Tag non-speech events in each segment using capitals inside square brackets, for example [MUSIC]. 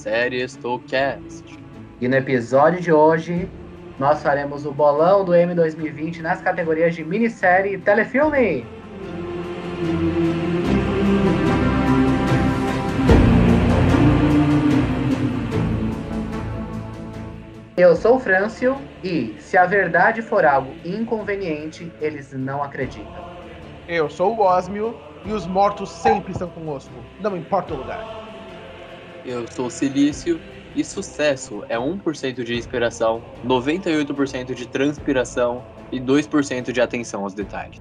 Série Stowcast. E no episódio de hoje, nós faremos o bolão do M 2020 nas categorias de minissérie e telefilme. Eu sou o Frâncio e, se a verdade for algo inconveniente, eles não acreditam. Eu sou o Osmio e os mortos sempre estão conosco, não importa o lugar. Eu sou Silício e sucesso é 1% de inspiração, 98% de transpiração e 2% de atenção aos detalhes.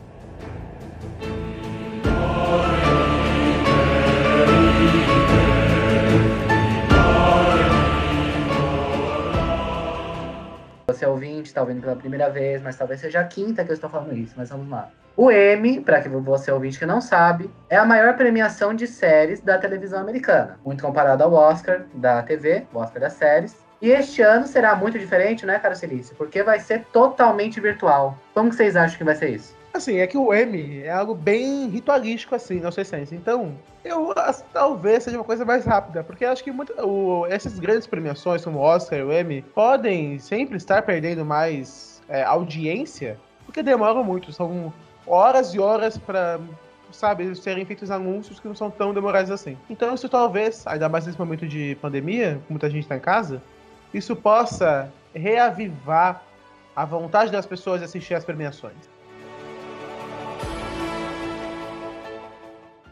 Você é ouvinte, está ouvindo pela primeira vez, mas talvez seja a quinta que eu estou falando isso, mas vamos lá. O Emmy, para que você ouvinte que não sabe, é a maior premiação de séries da televisão americana, muito comparado ao Oscar da TV, o Oscar das séries. E este ano será muito diferente, né, Caro Celício? Porque vai ser totalmente virtual. Como vocês acham que vai ser isso? Assim, é que o M é algo bem ritualístico, assim, na sua essência. Então, eu talvez seja uma coisa mais rápida, porque acho que muito, o- essas grandes premiações, como o Oscar e o Emmy, podem sempre estar perdendo mais é, audiência, porque demoram muito. São horas e horas para sabe, serem feitos anúncios que não são tão demorados assim. Então, isso talvez, ainda mais nesse momento de pandemia, muita gente está em casa, isso possa reavivar a vontade das pessoas de assistir às premiações.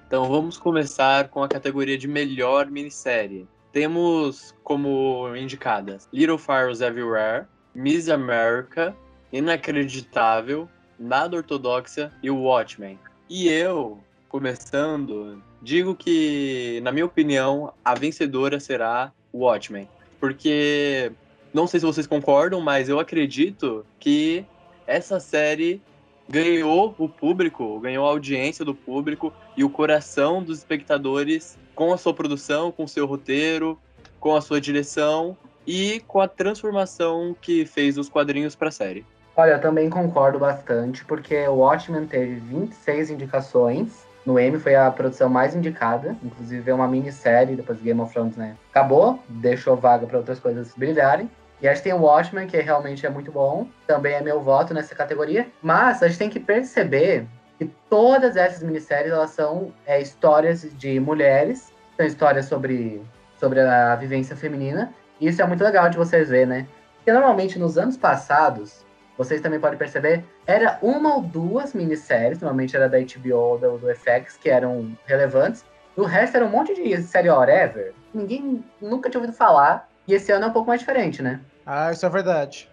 Então vamos começar com a categoria de melhor minissérie. Temos como indicadas Little Fires Everywhere, Miss America, Inacreditável, Nada Ortodoxa e Watchmen. E eu, começando, digo que, na minha opinião, a vencedora será Watchmen. Porque, não sei se vocês concordam, mas eu acredito que essa série ganhou o público, ganhou a audiência do público e o coração dos espectadores com a sua produção, com o seu roteiro, com a sua direção e com a transformação que fez os quadrinhos para a série. Olha, eu também concordo bastante, porque o Watchmen teve 26 indicações. No Emmy foi a produção mais indicada, inclusive é uma minissérie, depois Game of Thrones, né? Acabou, deixou vaga para outras coisas brilharem. E a gente tem o Watchmen, que realmente é muito bom, também é meu voto nessa categoria. Mas a gente tem que perceber que todas essas minisséries elas são é, histórias de mulheres, são histórias sobre, sobre a vivência feminina. E isso é muito legal de vocês verem, né? Porque normalmente nos anos passados, vocês também podem perceber, era uma ou duas minisséries, normalmente era da HBO ou do, FX, que eram relevantes. O resto era um monte de série whatever. Ninguém nunca tinha ouvido falar. E esse ano é um pouco mais diferente, né? Ah, isso é verdade.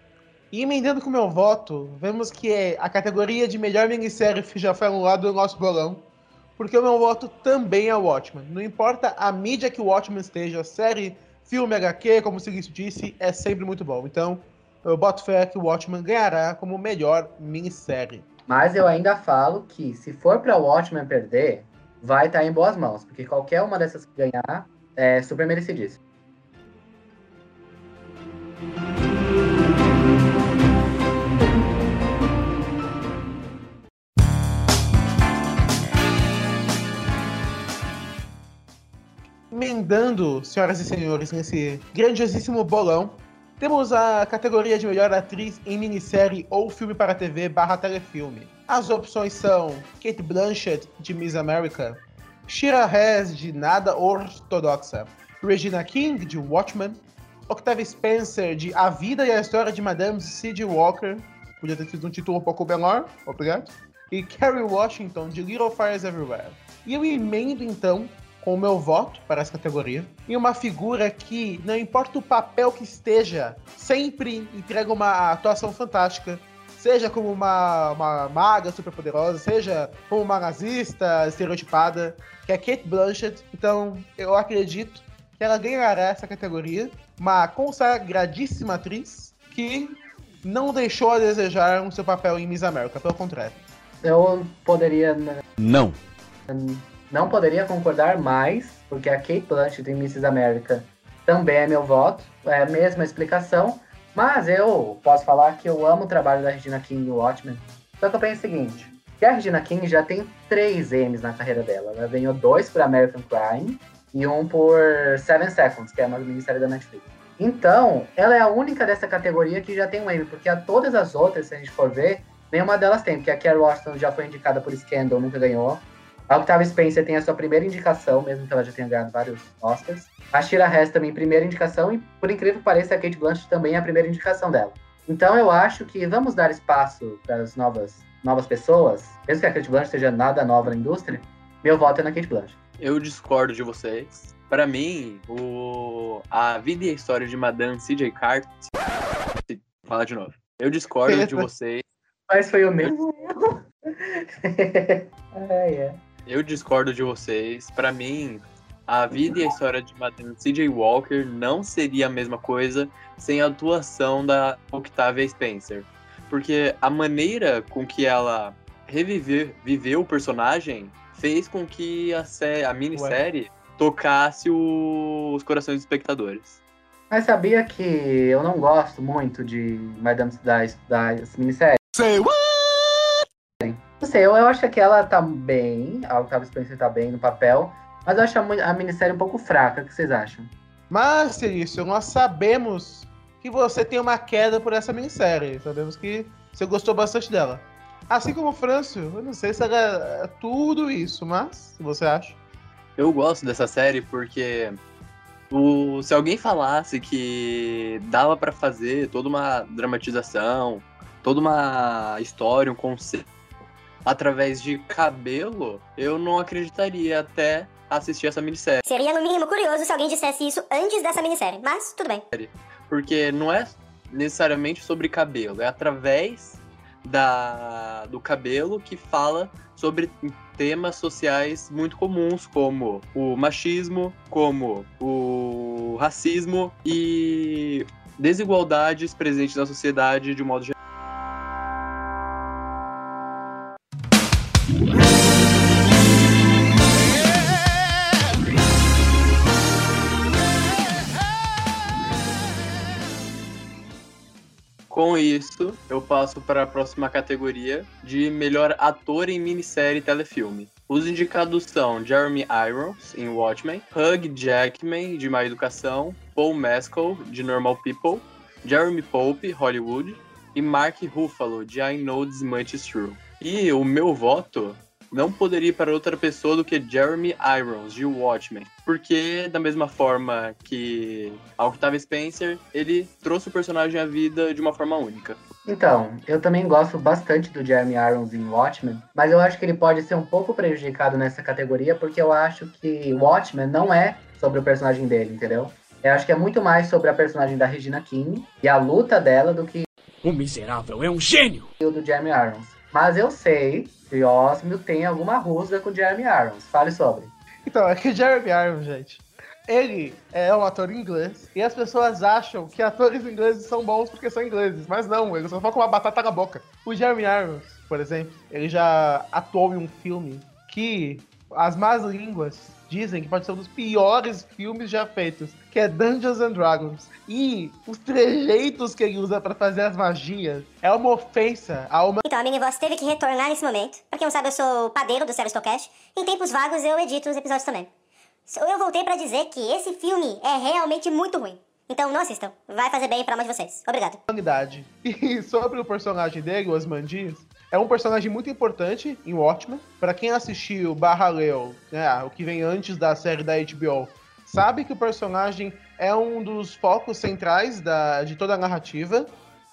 E emendando com o meu voto, vemos que a categoria de melhor minissérie já foi anulada do nosso bolão, porque o meu voto também é o Watchmen. Não importa a mídia que o Watchmen esteja, série, filme, HQ, como o Silício disse, é sempre muito bom. Então, eu boto fé que o Watchmen ganhará como melhor minissérie. Mas eu ainda falo que se for para o Watchmen perder, vai estar em boas mãos, porque qualquer uma dessas que ganhar é super merecidíssimo. Emendando, senhoras e senhores, nesse grandiosíssimo bolão, temos a categoria de melhor atriz em minissérie ou filme para TV barra telefilme. As opções são Kate Blanchett, de Miss America, Shira Hess, de Nada Ortodoxa, Regina King, de Watchmen, Octavia Spencer, de A Vida e a História de Madame C.G. Walker, podia ter sido um título um pouco menor, obrigado, e Kerry Washington, de Little Fires Everywhere. E eu emendo, então, com o meu voto para essa categoria, em uma figura que, não importa o papel que esteja, sempre entrega uma atuação fantástica. Seja como uma, uma maga superpoderosa, seja como uma nazista estereotipada, que é Kate Blanchett. Então, eu acredito que ela ganhará essa categoria. Uma consagradíssima atriz que não deixou a desejar no seu papel em Miss America, pelo contrário. Eu poderia Não. Não poderia concordar mais, porque a Kate Blanchett em Mrs. America também é meu voto. é a mesma explicação, mas eu posso falar que eu amo o trabalho da Regina King em Watchmen. Só que eu penso o seguinte, que a Regina King já tem três M's na carreira dela. Ela ganhou dois por American Crime e um por Seven Seconds, que é uma minissérie da Netflix. Então, ela é a única dessa categoria que já tem um M, porque a todas as outras, se a gente for ver, nenhuma delas tem, porque a Kerry Washington já foi indicada por Scandal, nunca ganhou. A Octavia Spencer tem a sua primeira indicação, mesmo que ela já tenha ganhado vários Oscars. A Shira Hess também, primeira indicação, e por incrível que pareça, a Kate Blanchett também é a primeira indicação dela. Então eu acho que vamos dar espaço para as novas, novas pessoas, mesmo que a Kate Blanchett seja nada nova na indústria, meu voto é na Kate Blanchett. Eu discordo de vocês. Para mim, o... a vida e a história de Madame C.J. Carter. Fala de novo. Eu discordo de [LAUGHS] vocês. Mas foi o mesmo [LAUGHS] erro. [LAUGHS] é, é. Eu discordo de vocês. Para mim, a vida e a história de Madame C.J. Walker não seria a mesma coisa sem a atuação da Octavia Spencer. Porque a maneira com que ela reviveu viveu o personagem fez com que a, sé a minissérie Ué. tocasse o, os corações dos espectadores. Mas sabia que eu não gosto muito de Madame das, das minisséries? Say what? Não sei, eu, eu acho que ela tá bem, a Octavia Spencer tá bem no papel, mas eu acho a, a minissérie um pouco fraca. O que vocês acham? Mas, Celício, nós sabemos que você tem uma queda por essa minissérie. Sabemos que você gostou bastante dela. Assim como o Franço, eu não sei se era é tudo isso, mas você acha. Eu gosto dessa série porque o, se alguém falasse que dava para fazer toda uma dramatização, toda uma história, um conceito através de cabelo, eu não acreditaria até assistir essa minissérie. Seria no mínimo curioso se alguém dissesse isso antes dessa minissérie, mas tudo bem. Porque não é necessariamente sobre cabelo, é através da, do cabelo que fala sobre temas sociais muito comuns, como o machismo, como o racismo e desigualdades presentes na sociedade de um modo geral. Isso, eu passo para a próxima categoria de melhor ator em minissérie e telefilme. Os indicados são Jeremy Irons, em Watchmen, Hugh Jackman, de Má Educação, Paul Mescal, de Normal People, Jeremy Pope, Hollywood, e Mark Ruffalo, de I Know This Much Is True. E o meu voto não poderia ir para outra pessoa do que Jeremy Irons, de Watchmen. Porque, da mesma forma que a Octavia Spencer, ele trouxe o personagem à vida de uma forma única. Então, eu também gosto bastante do Jeremy Irons em Watchmen, mas eu acho que ele pode ser um pouco prejudicado nessa categoria, porque eu acho que Watchmen não é sobre o personagem dele, entendeu? Eu acho que é muito mais sobre a personagem da Regina King e a luta dela do que. O miserável é um gênio! O do Jeremy Irons. Mas eu sei que Osmio tem alguma rusga com Jeremy Irons. Fale sobre. Então, é que Jeremy Irons, gente, ele é um ator inglês e as pessoas acham que atores ingleses são bons porque são ingleses, mas não, eles só falam com uma batata na boca. O Jeremy Irons, por exemplo, ele já atuou em um filme que as más línguas dizem que pode ser um dos piores filmes já feitos, que é Dungeons and Dragons. E os trejeitos que ele usa para fazer as magias é uma ofensa a uma. Então, a minha voz teve que retornar nesse momento. Pra quem não sabe, eu sou padeiro do Sevastocast. Em tempos vagos, eu edito os episódios também. Eu voltei para dizer que esse filme é realmente muito ruim. Então não assistam. Vai fazer bem pra alma de vocês. Obrigado. [LAUGHS] E sobre o personagem dele, o é um personagem muito importante em Watchmen. Para quem assistiu Barra Leo, né, o que vem antes da série da HBO, sabe que o personagem é um dos focos centrais da, de toda a narrativa.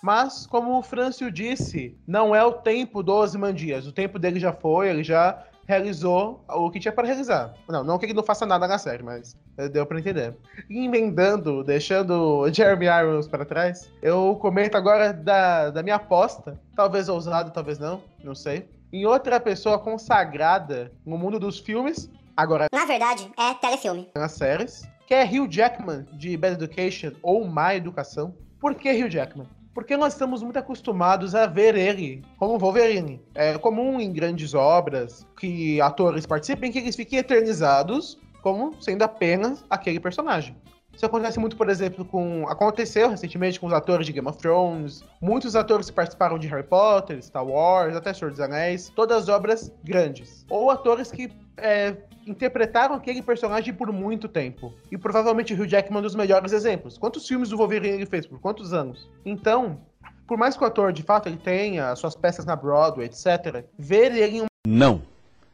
Mas, como o Francio disse, não é o tempo do Ozymandias. O tempo dele já foi, ele já realizou o que tinha para realizar. Não, não que ele não faça nada na série, mas deu para entender. E emendando, deixando Jeremy Irons para trás, eu comento agora da, da minha aposta, talvez ousada, talvez não, não sei, em outra pessoa consagrada no mundo dos filmes, agora... Na verdade, é telefilme. Nas séries, que é Hugh Jackman, de Bad Education, ou Má Educação. Por que Hugh Jackman? Porque nós estamos muito acostumados a ver ele como Wolverine. É comum em grandes obras que atores participem que eles fiquem eternizados como sendo apenas aquele personagem. Isso acontece muito, por exemplo, com. Aconteceu recentemente com os atores de Game of Thrones. Muitos atores que participaram de Harry Potter, Star Wars, até Senhor dos Anéis. Todas obras grandes. Ou atores que é, interpretaram aquele personagem por muito tempo. E provavelmente o Hugh Jackman é um dos melhores exemplos. Quantos filmes do Wolverine ele fez? Por quantos anos? Então, por mais que o ator, de fato, ele tenha suas peças na Broadway, etc., ver ele em Não.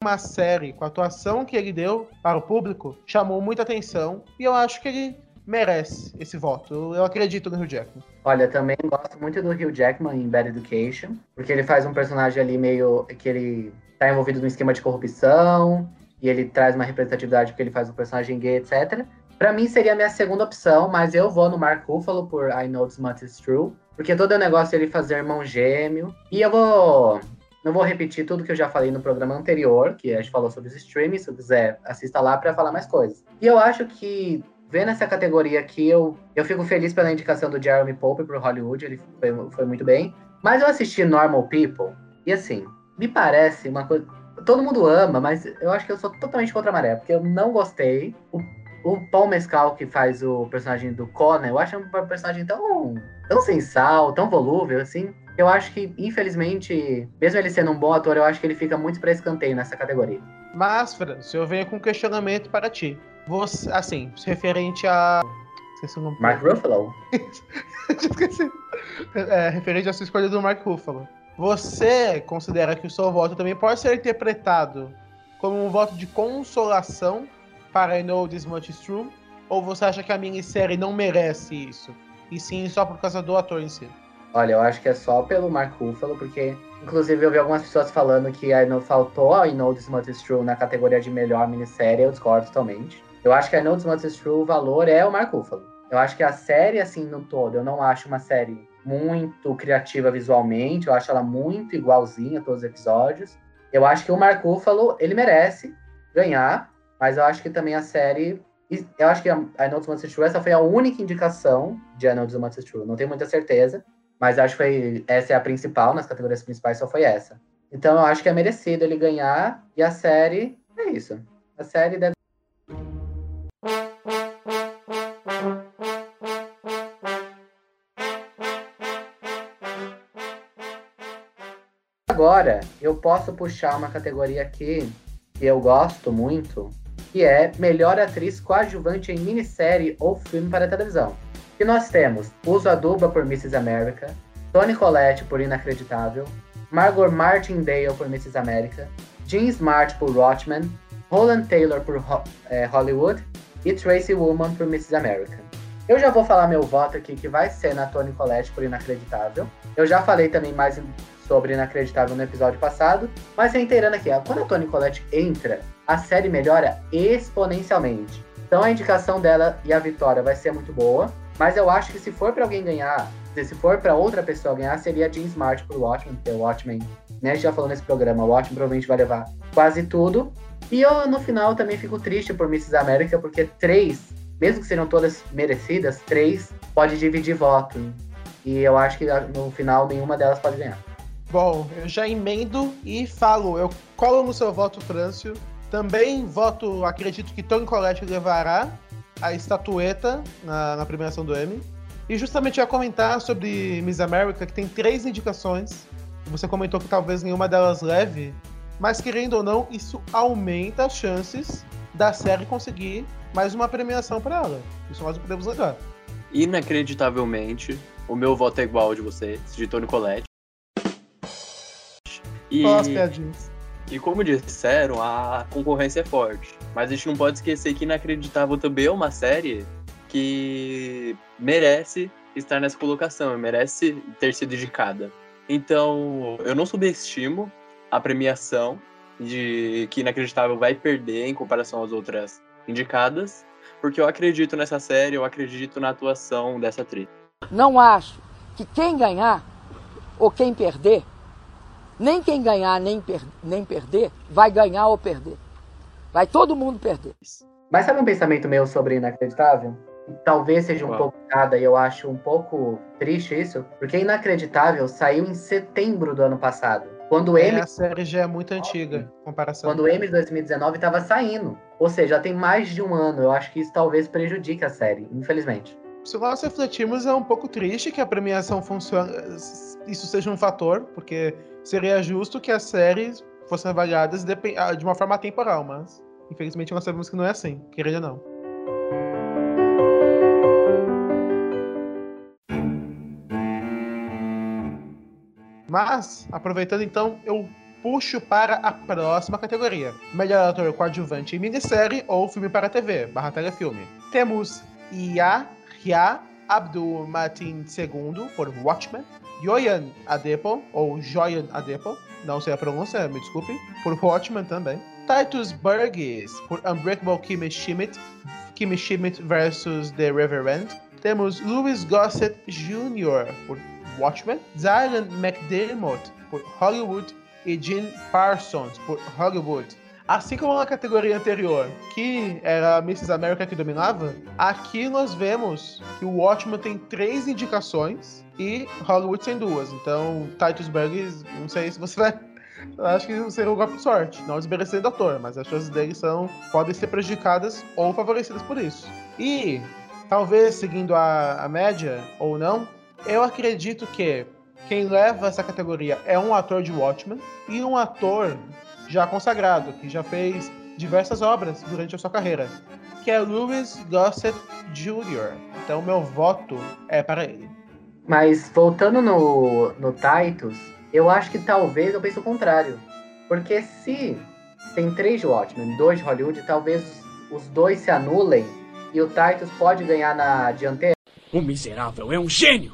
uma série com a atuação que ele deu para o público chamou muita atenção e eu acho que ele merece esse voto. Eu, acredito no Hugh Jackman. Olha, também gosto muito do Hugh Jackman em Bad Education, porque ele faz um personagem ali meio que ele tá envolvido num esquema de corrupção e ele traz uma representatividade porque ele faz um personagem gay, etc. Pra mim seria a minha segunda opção, mas eu vou no Mark Ruffalo por I Know This Much Is True, porque todo o negócio é ele fazer irmão gêmeo. E eu vou não vou repetir tudo que eu já falei no programa anterior, que a gente falou sobre os streamings, se quiser, assista lá para falar mais coisas. E eu acho que vendo essa categoria aqui, eu, eu fico feliz pela indicação do Jeremy Pope pro Hollywood, ele foi, foi muito bem. Mas eu assisti Normal People, e assim, me parece uma coisa. Todo mundo ama, mas eu acho que eu sou totalmente contra a maré, porque eu não gostei. O, o Paul Mescal, que faz o personagem do Conan, eu acho um personagem tão, tão sensal, tão volúvel, assim. Eu acho que, infelizmente, mesmo ele sendo um bom ator, eu acho que ele fica muito pra escanteio nessa categoria. Mas, França, eu venho com um questionamento para ti. Você, assim, referente a. Esqueci o nome. Mark Ruffalo? [LAUGHS] Esqueci. É, referente à sua escolha do Mark Ruffalo. Você considera que o seu voto também pode ser interpretado como um voto de consolação para I Know This Much Is True? Ou você acha que a minissérie não merece isso? E sim só por causa do ator em si? Olha, eu acho que é só pelo Mark Ruffalo, porque, inclusive, eu vi algumas pessoas falando que I know, faltou a I Know This Much Is True na categoria de melhor minissérie, eu discordo totalmente. Eu acho que I Know This True, o valor é o Mark Ruffalo. Eu acho que a série, assim, no todo, eu não acho uma série muito criativa visualmente, eu acho ela muito igualzinha a todos os episódios. Eu acho que o Mark Ruffalo, ele merece ganhar, mas eu acho que também a série... Eu acho que a I Know This True, essa foi a única indicação de I Know This True, não tenho muita certeza. Mas acho que foi, essa é a principal, nas categorias principais só foi essa. Então eu acho que é merecido ele ganhar. E a série é isso. A série deve. Agora eu posso puxar uma categoria aqui que eu gosto muito, que é melhor atriz coadjuvante em minissérie ou filme para televisão. E nós temos Uso Aduba por Mrs. America, Toni Collette por Inacreditável, Margot Martindale por Mrs. America, Jean Smart por Watchmen, Roland Taylor por Ho é, Hollywood e Tracy Woman por Mrs. America. Eu já vou falar meu voto aqui, que vai ser na Toni Collette por Inacreditável. Eu já falei também mais sobre Inacreditável no episódio passado, mas reiterando aqui, quando a Toni Collette entra, a série melhora exponencialmente. Então a indicação dela e a vitória vai ser muito boa, mas eu acho que se for para alguém ganhar, se for para outra pessoa ganhar, seria a Jean Smart pro Watchmen, porque o Watchmen, né, a gente já falou nesse programa, o Watchmen provavelmente vai levar quase tudo. E eu, no final, também fico triste por Mrs. América, porque três, mesmo que sejam todas merecidas, três pode dividir voto. E eu acho que no final nenhuma delas pode ganhar. Bom, eu já emendo e falo, eu colo no seu voto, Frâncio. Também voto, acredito que Tony Collette levará a estatueta na, na premiação do Emmy. E justamente eu ia comentar sobre Miss America, que tem três indicações. Você comentou que talvez nenhuma delas leve, mas querendo ou não, isso aumenta as chances da série conseguir mais uma premiação para ela. Isso nós podemos levar. Inacreditavelmente, o meu voto é igual ao de vocês, de Tony Collette. E, e como disseram, a concorrência é forte. Mas a gente não pode esquecer que Inacreditável também é uma série que merece estar nessa colocação, merece ter sido indicada. Então, eu não subestimo a premiação de que Inacreditável vai perder em comparação às outras indicadas, porque eu acredito nessa série, eu acredito na atuação dessa atriz. Não acho que quem ganhar ou quem perder, nem quem ganhar nem, per nem perder, vai ganhar ou perder. Vai todo mundo perder. Mas sabe um pensamento meu sobre Inacreditável? Talvez seja um Uau. pouco nada, e eu acho um pouco triste isso, porque Inacreditável saiu em setembro do ano passado. Quando o É, M, a série já é muito antiga, em comparação. quando o M de 2019 estava saindo. Ou seja, já tem mais de um ano. Eu acho que isso talvez prejudique a série, infelizmente. Se nós refletirmos, é um pouco triste que a premiação funcione, isso seja um fator, porque seria justo que as séries fossem avaliadas ah, de uma forma temporal, mas infelizmente nós sabemos que não é assim, querendo ou não. Mas, aproveitando então, eu puxo para a próxima categoria: Melhor ator coadjuvante em minissérie ou filme para TV, barra telefilme. Temos Yahya Abdul Matin II por Watchmen, Joyan Adepo, ou Joyan Adepo, não sei a pronúncia, me desculpe, por Watchmen também. Titus Burgess por Unbreakable Kimmy Schmidt, Kimmy Schmidt vs. The Reverend. Temos Louis Gossett Jr. por Watchmen, Zylan McDermott por Hollywood e Jean Parsons por Hollywood. Assim como na categoria anterior, que era a Mrs. America que dominava, aqui nós vemos que o Watchmen tem três indicações e Hollywood tem duas. Então, Titus Burgess, não sei se você vai. Acho que seria um golpe de sorte, não desmerecendo o ator, mas as chances dele são, podem ser prejudicadas ou favorecidas por isso. E, talvez seguindo a, a média ou não, eu acredito que quem leva essa categoria é um ator de Watchmen e um ator já consagrado, que já fez diversas obras durante a sua carreira, que é Louis Gossett Jr. Então meu voto é para ele. Mas voltando no, no Titus, eu acho que talvez eu pense o contrário. Porque se tem três de Watchmen, dois de Hollywood, talvez os dois se anulem e o Titus pode ganhar na dianteira. O miserável é um gênio!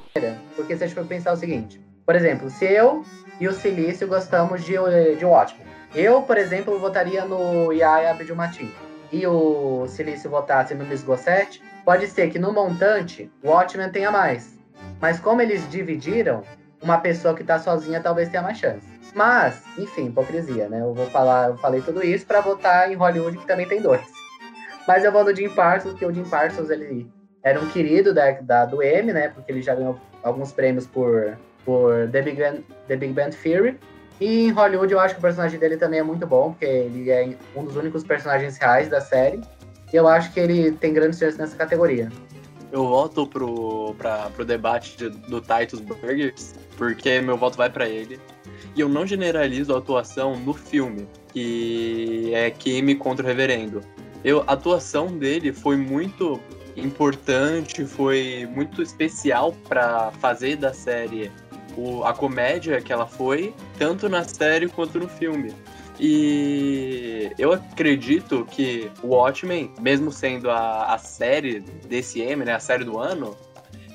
Porque se a gente for pensar o seguinte, por exemplo, se eu e o Silício gostamos de, de Watchmen, eu, por exemplo, votaria no Yaya Abdul-Mateen e o Silício votasse no Miss Gossett, pode ser que no montante o Watchmen tenha mais. Mas como eles dividiram, uma pessoa que tá sozinha talvez tenha mais chance. Mas, enfim, hipocrisia, né? Eu vou falar, eu falei tudo isso para votar em Hollywood, que também tem dois. Mas eu vou no Jim Parsons, porque o Jim Parsons, ele era um querido da, da, do M, né? Porque ele já ganhou alguns prêmios por, por The, Big Bang, The Big Bang Theory. E em Hollywood eu acho que o personagem dele também é muito bom, porque ele é um dos únicos personagens reais da série. E eu acho que ele tem grandes chances nessa categoria. Eu voto pro, pra, pro debate de- do Titus Burgers, porque meu voto vai pra ele. E eu não generalizo a atuação no filme, que é Kimi contra o Reverendo. Eu, a atuação dele foi muito importante, foi muito especial pra fazer da série o- a comédia que ela foi, tanto na série quanto no filme. E eu acredito que o Watchmen, mesmo sendo a, a série desse M, né, a série do ano,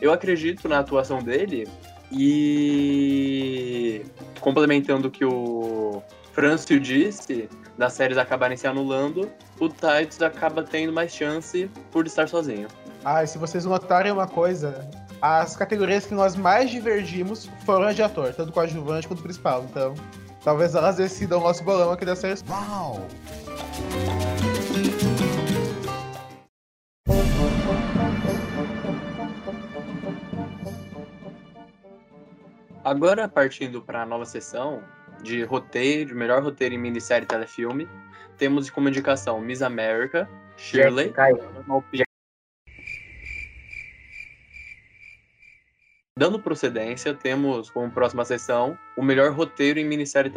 eu acredito na atuação dele e complementando o que o Francio disse, das séries acabarem se anulando, o Titus acaba tendo mais chance por estar sozinho. Ah, e se vocês notarem uma coisa, as categorias que nós mais divergimos foram as de ator, tanto coadjuvante quanto principal. Então, talvez elas decidam o nosso bolão aqui da série. Agora, partindo para a nova sessão de roteiro, de melhor roteiro em minissérie e telefilme, temos como indicação Miss America, Shirley. Dando procedência, temos como próxima sessão o melhor roteiro em minissérie.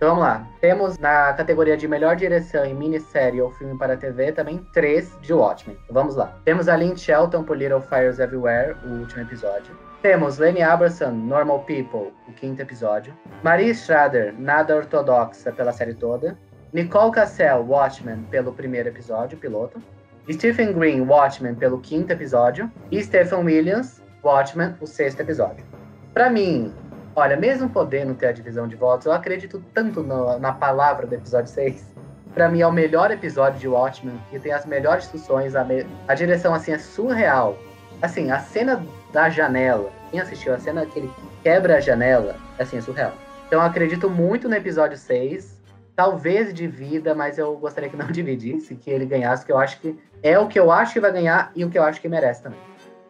Então vamos lá. Temos na categoria de melhor direção em minissérie ou filme para TV também três de Watchmen. Vamos lá. Temos a Lynn Shelton por Little Fires Everywhere, o último episódio. Temos Lenny Abrahamson, Normal People, o quinto episódio. Marie Schrader, Nada Ortodoxa, pela série toda. Nicole Cassell, Watchmen, pelo primeiro episódio, piloto. Stephen Green, Watchmen, pelo quinto episódio. E Stephen Williams, Watchmen, o sexto episódio. Pra mim, olha, mesmo podendo ter a divisão de votos, eu acredito tanto no- na palavra do episódio 6. Pra mim é o melhor episódio de Watchmen, que tem as melhores discussões, a, me- a direção assim é surreal. Assim, a cena da janela, quem assistiu a cena que ele quebra a janela, assim, é surreal. Então eu acredito muito no episódio 6. Talvez divida, mas eu gostaria que não [LAUGHS] dividisse, que ele ganhasse, que eu acho que é o que eu acho que vai ganhar e o que eu acho que merece também.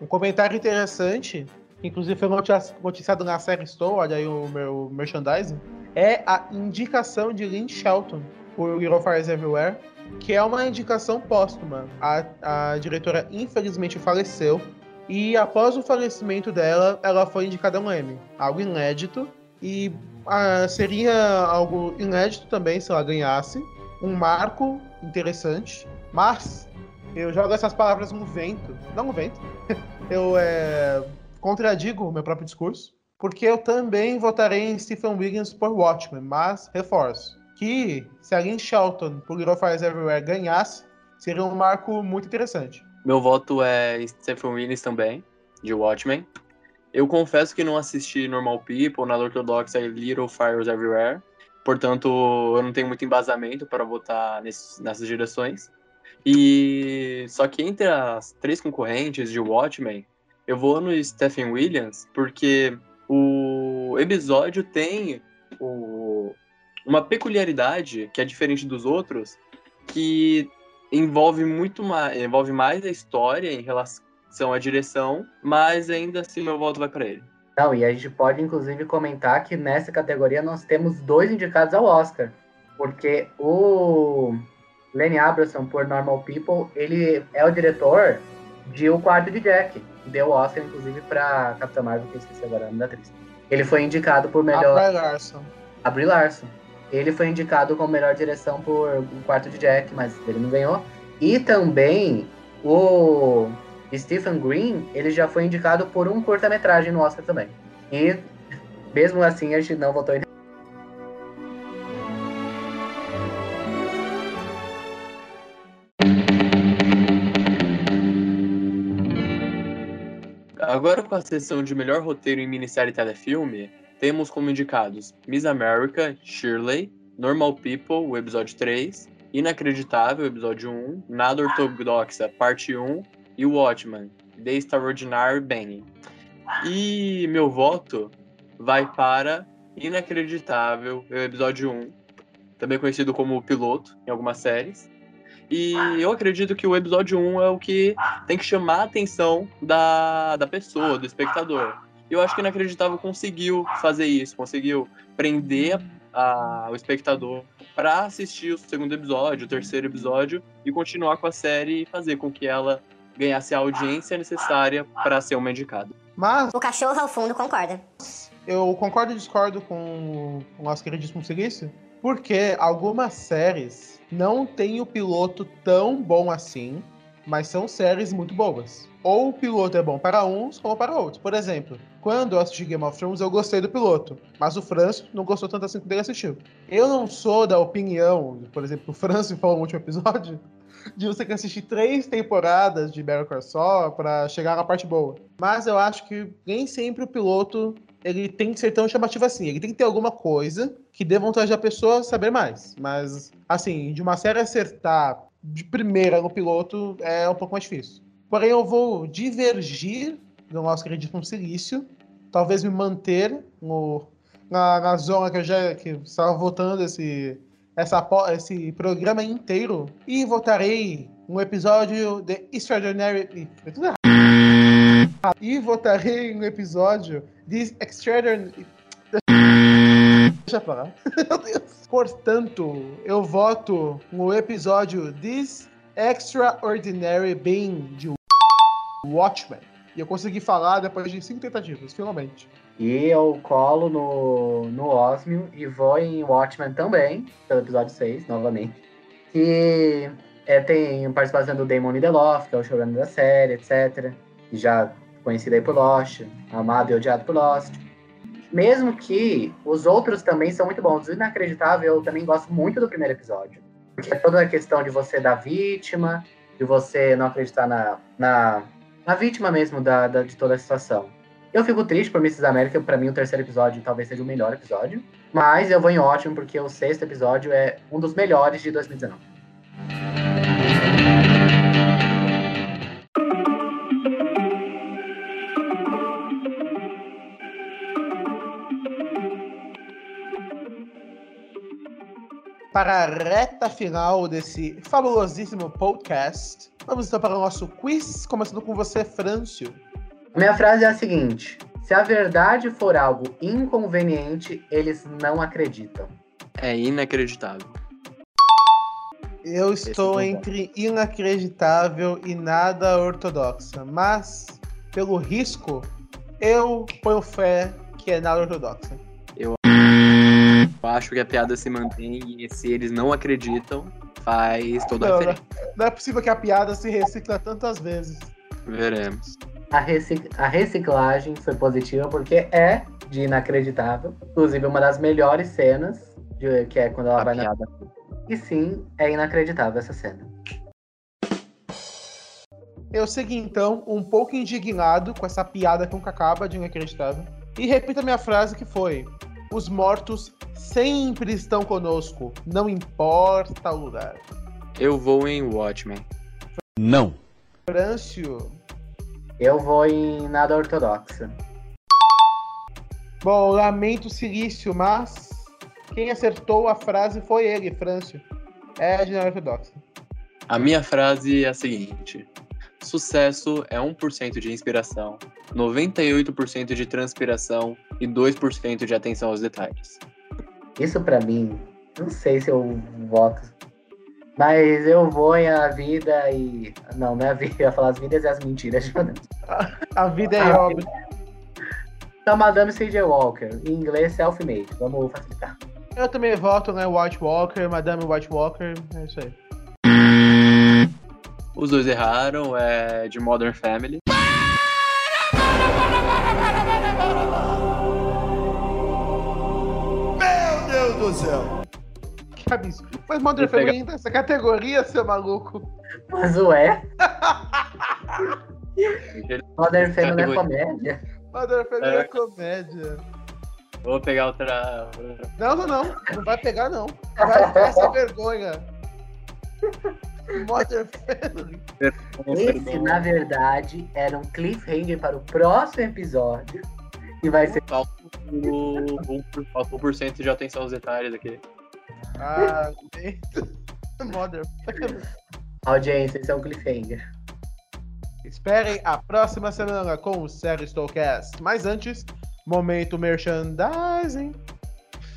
Um comentário interessante inclusive foi notici- noticiado na série Stow, olha aí o meu merchandising, é a indicação de Lynn Shelton por Little Fires Everywhere, que é uma indicação póstuma. A, a diretora infelizmente faleceu e após o falecimento dela, ela foi indicada a um Emmy, algo inédito e ah, seria algo inédito também se ela ganhasse, um marco interessante, mas eu jogo essas palavras no vento, não no vento, [LAUGHS] eu é, contradigo o meu próprio discurso, porque eu também votarei em Stephen Williams por Watchmen, mas reforço que se a Lynn Shelton por Little Fires Everywhere ganhasse, seria um marco muito interessante. Meu voto é Stephen Willis também, de Watchmen. Eu confesso que não assisti Normal People, Nada Ortodoxa e Little Fires Everywhere. Portanto, eu não tenho muito embasamento para votar nesse- nessas direções. E só que entre as três concorrentes de Watchmen, eu vou no Stephen Williams, porque o episódio tem o- uma peculiaridade que é diferente dos outros, que envolve muito mais, envolve mais a história em relação à direção, mas ainda assim meu voto vai para ele. Não, e a gente pode inclusive comentar que nessa categoria nós temos dois indicados ao Oscar. Porque o Lenny Abrahamson, por Normal People, ele é o diretor de O Quarto de Jack. Deu o Oscar, inclusive, pra Capitã Marvel, que eu esqueci agora o nome da atriz. Ele foi indicado por A melhor. Bry Larson. A Brie Larson. Ele foi indicado como melhor direção por O Quarto de Jack, mas ele não ganhou. E também o Stephen Green, ele já foi indicado por um curta-metragem no Oscar também. E mesmo assim a gente não votou em Agora com a sessão de melhor roteiro em minissérie telefilme, temos como indicados Miss America, Shirley, Normal People, o episódio 3, Inacreditável, episódio 1, Nada Ortodoxa, parte 1 e Watchmen, The Extraordinary Benny. E meu voto vai para Inacreditável, o episódio 1, também conhecido como piloto em algumas séries. E eu acredito que o episódio 1 é o que tem que chamar a atenção da, da pessoa, do espectador. E eu acho que Inacreditável conseguiu fazer isso, conseguiu prender a- o espectador para assistir o segundo episódio, o terceiro episódio e continuar com a série e fazer com que ela ganhasse a audiência necessária para ser uma indicada. Mas O cachorro ao fundo concorda. eu concordo e discordo com o nosso queridíssimo Silício, porque algumas séries não têm o piloto tão bom assim, mas são séries muito boas. Ou o piloto é bom para uns, como para outros. Por exemplo, quando eu assisti Game of Thrones, eu gostei do piloto, mas o Franço não gostou tanto assim quando ele assistiu. Eu não sou da opinião, por exemplo, o Franço falou no último episódio, de você que assistir três temporadas de Call Saul para chegar na parte boa. Mas eu acho que nem sempre o piloto ele tem que ser tão chamativo assim. Ele tem que ter alguma coisa que dê vontade da pessoa saber mais. Mas, assim, de uma série acertar de primeira no piloto é um pouco mais difícil. Porém, eu vou divergir do nosso queridíssimo Silício. Talvez me manter no, na, na zona que eu já que estava votando esse, essa, esse programa inteiro. E votarei no episódio The Extraordinary. Errado. E votarei no episódio This Extraordinary. Deixa pra lá. [LAUGHS] Meu Deus. Portanto, eu voto no episódio This Extraordinary Being de Watchmen. E eu consegui falar depois de cinco tentativas, finalmente. E eu colo no, no Osmio e vou em Watchmen também, pelo episódio 6, novamente. Que é, tem participação do Damon Lindelof, que é o showrunner da série, etc. Já conhecido aí por Lost, amado e odiado por Lost. Mesmo que os outros também são muito bons. O Inacreditável, eu também gosto muito do primeiro episódio. Porque é toda a questão de você da vítima, de você não acreditar na, na, na vítima mesmo da, da- de toda a situação. Eu fico triste por Mrs. América, pra mim o terceiro episódio talvez seja o melhor episódio. Mas eu vou em ótimo, porque o sexto episódio é um dos melhores de 2019. Para a reta final desse fabulosíssimo podcast, vamos então para o nosso quiz, começando com você, Frâncio. Minha frase é a seguinte: Se a verdade for algo inconveniente, eles não acreditam. É inacreditável. Eu estou é entre inacreditável e nada ortodoxa, mas pelo risco, eu ponho fé que é nada ortodoxa. Eu acho que a piada se mantém e se eles não acreditam, faz toda a Não, diferença. Não é possível que a piada se recicla tantas vezes. Veremos. A, recic- a reciclagem foi positiva porque é de inacreditável. Inclusive, uma das melhores cenas, de- que é quando ela A vai na. piada. E sim, é inacreditável essa cena. Eu segui então um pouco indignado com essa piada que nunca acaba de inacreditável. E repito a minha frase que foi: Os mortos sempre estão conosco, não importa o lugar. Eu vou em Watchmen. Não. Frâncio. Eu vou em nada ortodoxa. Bom, lamento silício, mas quem acertou a frase foi ele, Frâncio. É de ortodoxa. A minha frase é a seguinte: Sucesso é 1% de inspiração, 98% de transpiração e 2% de atenção aos detalhes. Isso pra mim, não sei se eu voto. Mas eu vou em a vida e. Não, não é a vida, eu ia falar as vidas e as mentiras. [LAUGHS] A vida é Ah, obra. Então, Madame C.J. Walker, em inglês self-made. Vamos facilitar. Eu também voto, né? White Walker, Madame White Walker. É isso aí. Os dois erraram, é de Modern Family. Meu Deus do céu. Absurdo. Mas Modern Family entra nessa categoria, seu maluco. Mas o é. [LAUGHS] Modern Family é comédia. Modern Family é, É. comédia. Vou pegar outra. Não, não, não. Não vai pegar, não. Vai ter essa vergonha. Modern Family. Esse, na verdade, era um cliffhanger para o próximo episódio. E vai ser. Falta o 1% de atenção aos detalhes aqui. Ah. Audiência, esse é um cliffhanger. Esperem a próxima semana com o Sério Stowcast. Mas antes, momento merchandising.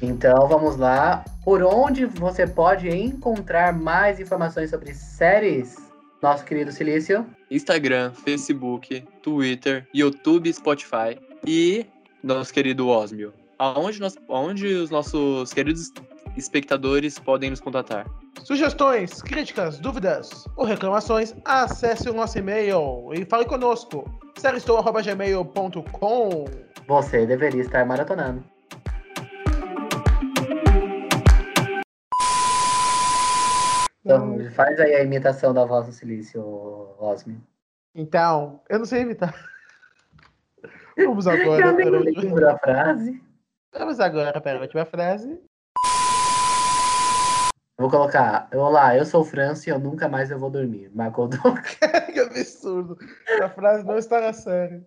Então vamos lá. Por onde você pode encontrar mais informações sobre séries, nosso querido Silício? Instagram, Facebook, Twitter, YouTube, Spotify e nosso querido Osmio. Aonde, nós, aonde os nossos queridos espectadores podem nos contatar? Sugestões, críticas, dúvidas ou reclamações, acesse o nosso e-mail e fale conosco. seriestou.gmail.com Você deveria estar maratonando. Então, faz aí a imitação da voz do Silício, Osmi. Então, eu não sei imitar. [LAUGHS] Vamos agora Eu nem para a lembro a frase. Vamos agora para a última frase. Vou colocar, olá, eu sou o Francio e eu nunca mais eu vou dormir. Marcou [LAUGHS] que absurdo. A frase não está na série.